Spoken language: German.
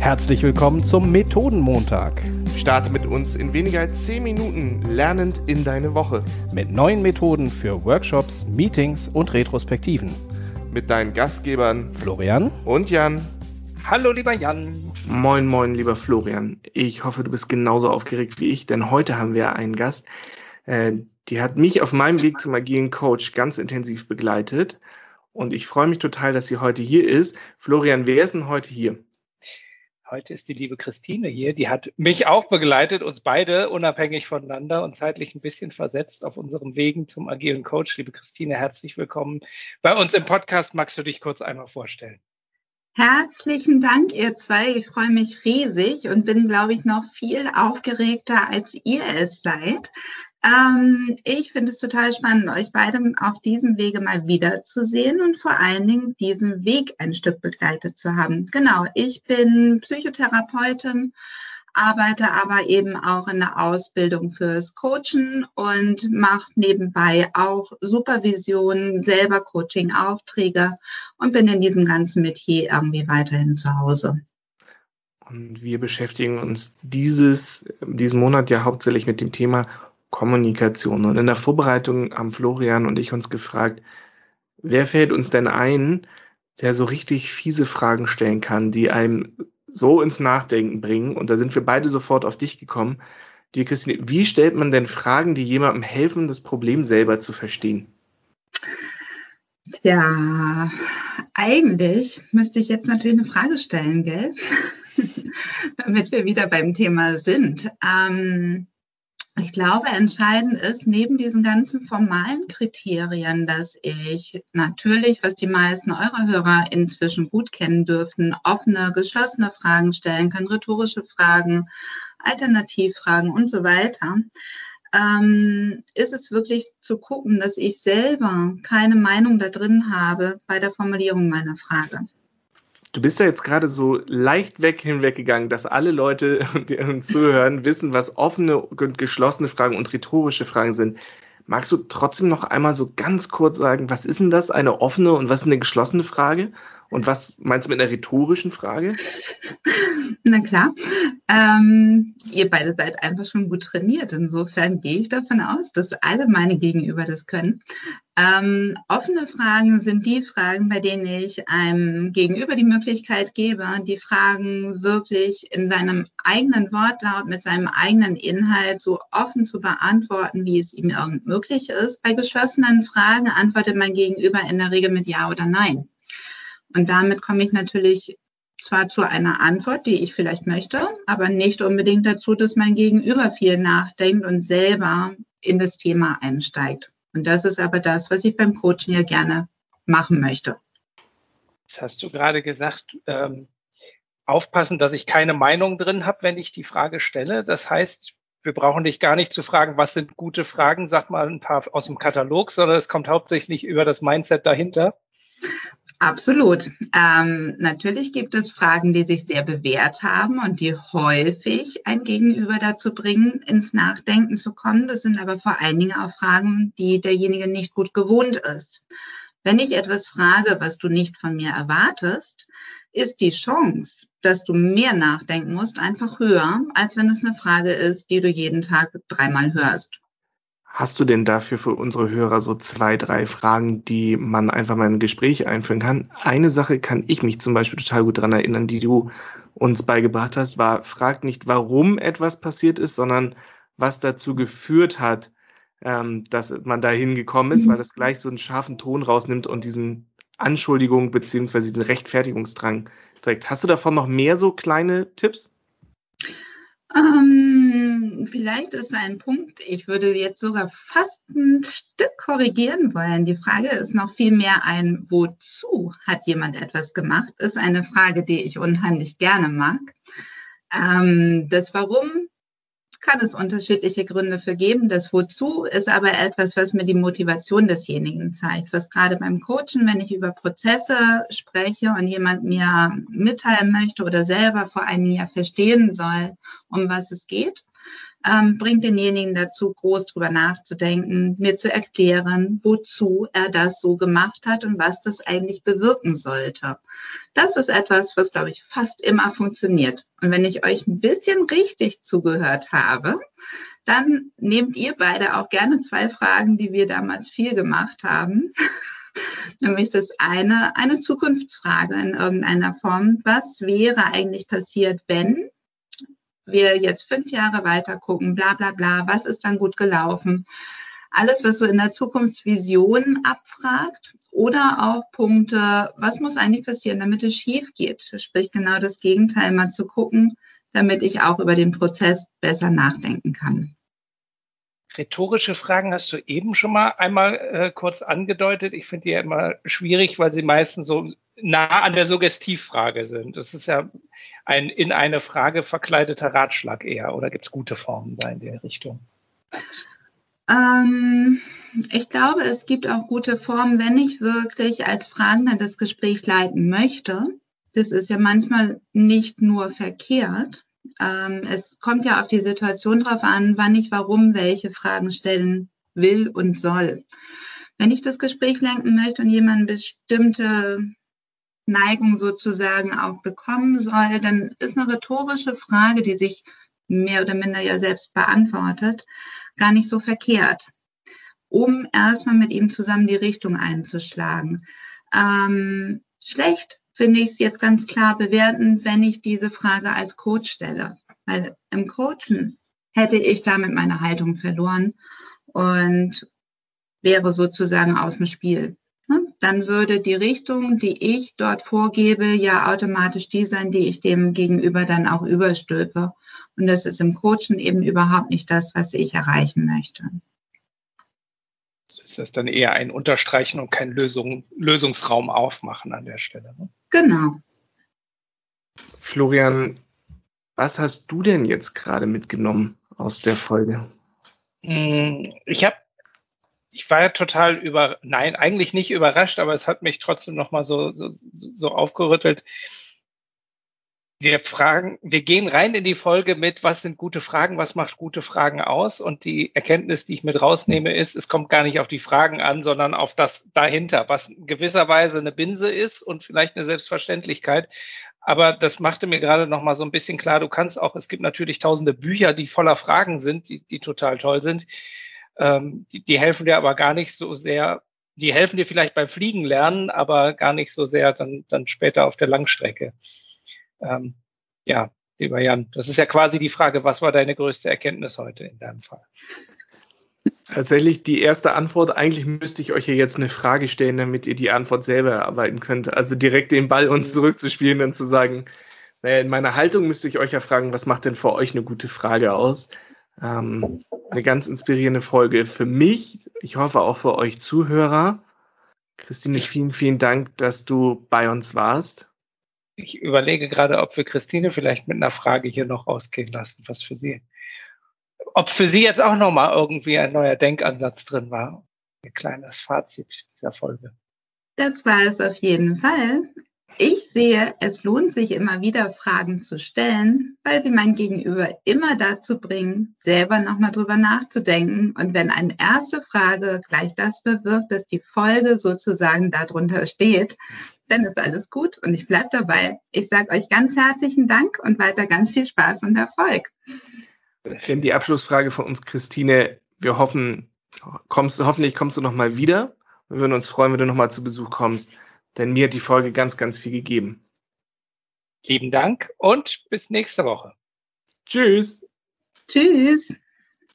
Herzlich willkommen zum Methodenmontag. Starte mit uns in weniger als 10 Minuten lernend in deine Woche. Mit neuen Methoden für Workshops, Meetings und Retrospektiven. Mit deinen Gastgebern Florian und Jan. Hallo lieber Jan. Moin, moin, lieber Florian. Ich hoffe, du bist genauso aufgeregt wie ich, denn heute haben wir einen Gast, äh, die hat mich auf meinem Weg zum agilen Coach ganz intensiv begleitet. Und ich freue mich total, dass sie heute hier ist. Florian, wer ist denn heute hier? Heute ist die liebe Christine hier. Die hat mich auch begleitet, uns beide unabhängig voneinander und zeitlich ein bisschen versetzt auf unserem Wegen zum agilen Coach. Liebe Christine, herzlich willkommen bei uns im Podcast. Magst du dich kurz einmal vorstellen? Herzlichen Dank, ihr zwei. Ich freue mich riesig und bin, glaube ich, noch viel aufgeregter, als ihr es seid. Ähm, ich finde es total spannend, euch beide auf diesem Wege mal wiederzusehen und vor allen Dingen diesen Weg ein Stück begleitet zu haben. Genau, ich bin Psychotherapeutin, arbeite aber eben auch in der Ausbildung fürs Coachen und mache nebenbei auch Supervision, selber Coaching-Aufträge und bin in diesem ganzen Metier irgendwie weiterhin zu Hause. Und wir beschäftigen uns dieses, diesen Monat ja hauptsächlich mit dem Thema Kommunikation. Und in der Vorbereitung haben Florian und ich uns gefragt, wer fällt uns denn ein, der so richtig fiese Fragen stellen kann, die einem so ins Nachdenken bringen. Und da sind wir beide sofort auf dich gekommen. Die Christine, wie stellt man denn Fragen, die jemandem helfen, das Problem selber zu verstehen? Ja, eigentlich müsste ich jetzt natürlich eine Frage stellen, gell? Damit wir wieder beim Thema sind. Ähm, ich glaube, entscheidend ist neben diesen ganzen formalen Kriterien, dass ich natürlich, was die meisten eurer Hörer inzwischen gut kennen dürften, offene, geschlossene Fragen stellen kann, rhetorische Fragen, Alternativfragen und so weiter, ähm, ist es wirklich zu gucken, dass ich selber keine Meinung da drin habe bei der Formulierung meiner Frage. Du bist ja jetzt gerade so leicht weg hinweggegangen, dass alle Leute, die uns zuhören, wissen, was offene und geschlossene Fragen und rhetorische Fragen sind. Magst du trotzdem noch einmal so ganz kurz sagen, was ist denn das, eine offene und was ist eine geschlossene Frage? Und was meinst du mit einer rhetorischen Frage? Na klar. Ähm, ihr beide seid einfach schon gut trainiert. Insofern gehe ich davon aus, dass alle meine Gegenüber das können. Ähm, offene Fragen sind die Fragen, bei denen ich einem Gegenüber die Möglichkeit gebe, die Fragen wirklich in seinem eigenen Wortlaut, mit seinem eigenen Inhalt so offen zu beantworten, wie es ihm irgend möglich ist. Bei geschlossenen Fragen antwortet mein Gegenüber in der Regel mit Ja oder Nein. Und damit komme ich natürlich zwar zu einer Antwort, die ich vielleicht möchte, aber nicht unbedingt dazu, dass mein Gegenüber viel nachdenkt und selber in das Thema einsteigt. Und das ist aber das, was ich beim Coaching ja gerne machen möchte. Das hast du gerade gesagt, ähm, aufpassen, dass ich keine Meinung drin habe, wenn ich die Frage stelle. Das heißt, wir brauchen dich gar nicht zu fragen, was sind gute Fragen, sag mal ein paar aus dem Katalog, sondern es kommt hauptsächlich über das Mindset dahinter. Absolut. Ähm, natürlich gibt es Fragen, die sich sehr bewährt haben und die häufig ein Gegenüber dazu bringen, ins Nachdenken zu kommen. Das sind aber vor allen Dingen auch Fragen, die derjenige nicht gut gewohnt ist. Wenn ich etwas frage, was du nicht von mir erwartest, ist die Chance, dass du mehr nachdenken musst, einfach höher, als wenn es eine Frage ist, die du jeden Tag dreimal hörst. Hast du denn dafür für unsere Hörer so zwei, drei Fragen, die man einfach mal in ein Gespräch einführen kann? Eine Sache kann ich mich zum Beispiel total gut dran erinnern, die du uns beigebracht hast, war, frag nicht, warum etwas passiert ist, sondern was dazu geführt hat, ähm, dass man da hingekommen ist, weil das gleich so einen scharfen Ton rausnimmt und diesen Anschuldigung beziehungsweise den Rechtfertigungsdrang trägt. Hast du davon noch mehr so kleine Tipps? Ähm, vielleicht ist ein Punkt, ich würde jetzt sogar fast ein Stück korrigieren wollen. Die Frage ist noch viel mehr ein, wozu hat jemand etwas gemacht, ist eine Frage, die ich unheimlich gerne mag. Ähm, das Warum kann es unterschiedliche Gründe für geben. Das Wozu ist aber etwas, was mir die Motivation desjenigen zeigt. Was gerade beim Coachen, wenn ich über Prozesse spreche und jemand mir mitteilen möchte oder selber vor allen Dingen ja verstehen soll, um was es geht, ähm, bringt denjenigen dazu, groß drüber nachzudenken, mir zu erklären, wozu er das so gemacht hat und was das eigentlich bewirken sollte. Das ist etwas, was, glaube ich, fast immer funktioniert. Und wenn ich euch ein bisschen richtig zugehört habe, dann nehmt ihr beide auch gerne zwei Fragen, die wir damals viel gemacht haben. Nämlich das eine, eine Zukunftsfrage in irgendeiner Form. Was wäre eigentlich passiert, wenn wir jetzt fünf Jahre weiter gucken, bla bla bla, was ist dann gut gelaufen? Alles, was so in der Zukunftsvision abfragt oder auch Punkte, was muss eigentlich passieren, damit es schief geht? Sprich genau das Gegenteil mal zu gucken, damit ich auch über den Prozess besser nachdenken kann. Rhetorische Fragen hast du eben schon mal einmal äh, kurz angedeutet. Ich finde die ja immer schwierig, weil sie meistens so nah an der Suggestivfrage sind. Das ist ja ein in eine Frage verkleideter Ratschlag eher. Oder gibt es gute Formen da in der Richtung? Ähm, ich glaube, es gibt auch gute Formen, wenn ich wirklich als Fragender das Gespräch leiten möchte. Das ist ja manchmal nicht nur verkehrt, ähm, es kommt ja auf die Situation drauf an, wann ich warum welche Fragen stellen will und soll. Wenn ich das Gespräch lenken möchte und jemand bestimmte Neigung sozusagen auch bekommen soll, dann ist eine rhetorische Frage, die sich mehr oder minder ja selbst beantwortet, gar nicht so verkehrt, um erstmal mit ihm zusammen die Richtung einzuschlagen. Ähm, schlecht finde ich es jetzt ganz klar bewerten, wenn ich diese Frage als Coach stelle. Weil im Coachen hätte ich damit meine Haltung verloren und wäre sozusagen aus dem Spiel. Ne? Dann würde die Richtung, die ich dort vorgebe, ja automatisch die sein, die ich dem Gegenüber dann auch überstülpe. Und das ist im Coachen eben überhaupt nicht das, was ich erreichen möchte ist das dann eher ein Unterstreichen und kein Lösung, Lösungsraum aufmachen an der Stelle. Ne? Genau. Florian, was hast du denn jetzt gerade mitgenommen aus der Folge? Hm, ich habe, ich war ja total über, nein, eigentlich nicht überrascht, aber es hat mich trotzdem nochmal so, so, so aufgerüttelt, wir fragen, wir gehen rein in die Folge mit, was sind gute Fragen, was macht gute Fragen aus? Und die Erkenntnis, die ich mit rausnehme, ist, es kommt gar nicht auf die Fragen an, sondern auf das dahinter, was gewisserweise eine Binse ist und vielleicht eine Selbstverständlichkeit. Aber das machte mir gerade noch mal so ein bisschen klar, du kannst auch, es gibt natürlich tausende Bücher, die voller Fragen sind, die, die total toll sind. Ähm, die, die helfen dir aber gar nicht so sehr, die helfen dir vielleicht beim Fliegen lernen, aber gar nicht so sehr dann, dann später auf der Langstrecke. Ähm, ja, lieber Jan, das ist ja quasi die Frage, was war deine größte Erkenntnis heute in deinem Fall? Tatsächlich die erste Antwort, eigentlich müsste ich euch hier jetzt eine Frage stellen, damit ihr die Antwort selber erarbeiten könnt. Also direkt den Ball uns zurückzuspielen und zu sagen, naja, in meiner Haltung müsste ich euch ja fragen, was macht denn für euch eine gute Frage aus? Ähm, eine ganz inspirierende Folge für mich. Ich hoffe auch für euch Zuhörer. Christine, vielen, vielen Dank, dass du bei uns warst ich überlege gerade, ob wir Christine vielleicht mit einer Frage hier noch ausgehen lassen, was für sie, ob für sie jetzt auch nochmal irgendwie ein neuer Denkansatz drin war. Ein kleines Fazit dieser Folge. Das war es auf jeden Fall. Ich sehe, es lohnt sich immer wieder Fragen zu stellen, weil sie mein Gegenüber immer dazu bringen, selber nochmal drüber nachzudenken. Und wenn eine erste Frage gleich das bewirkt, dass die Folge sozusagen darunter steht, dann ist alles gut und ich bleibe dabei. Ich sage euch ganz herzlichen Dank und weiter ganz viel Spaß und Erfolg. Denn die Abschlussfrage von uns, Christine, wir hoffen, kommst du, hoffentlich kommst du nochmal wieder. Wir würden uns freuen, wenn du nochmal zu Besuch kommst, denn mir hat die Folge ganz, ganz viel gegeben. Lieben Dank und bis nächste Woche. Tschüss. Tschüss.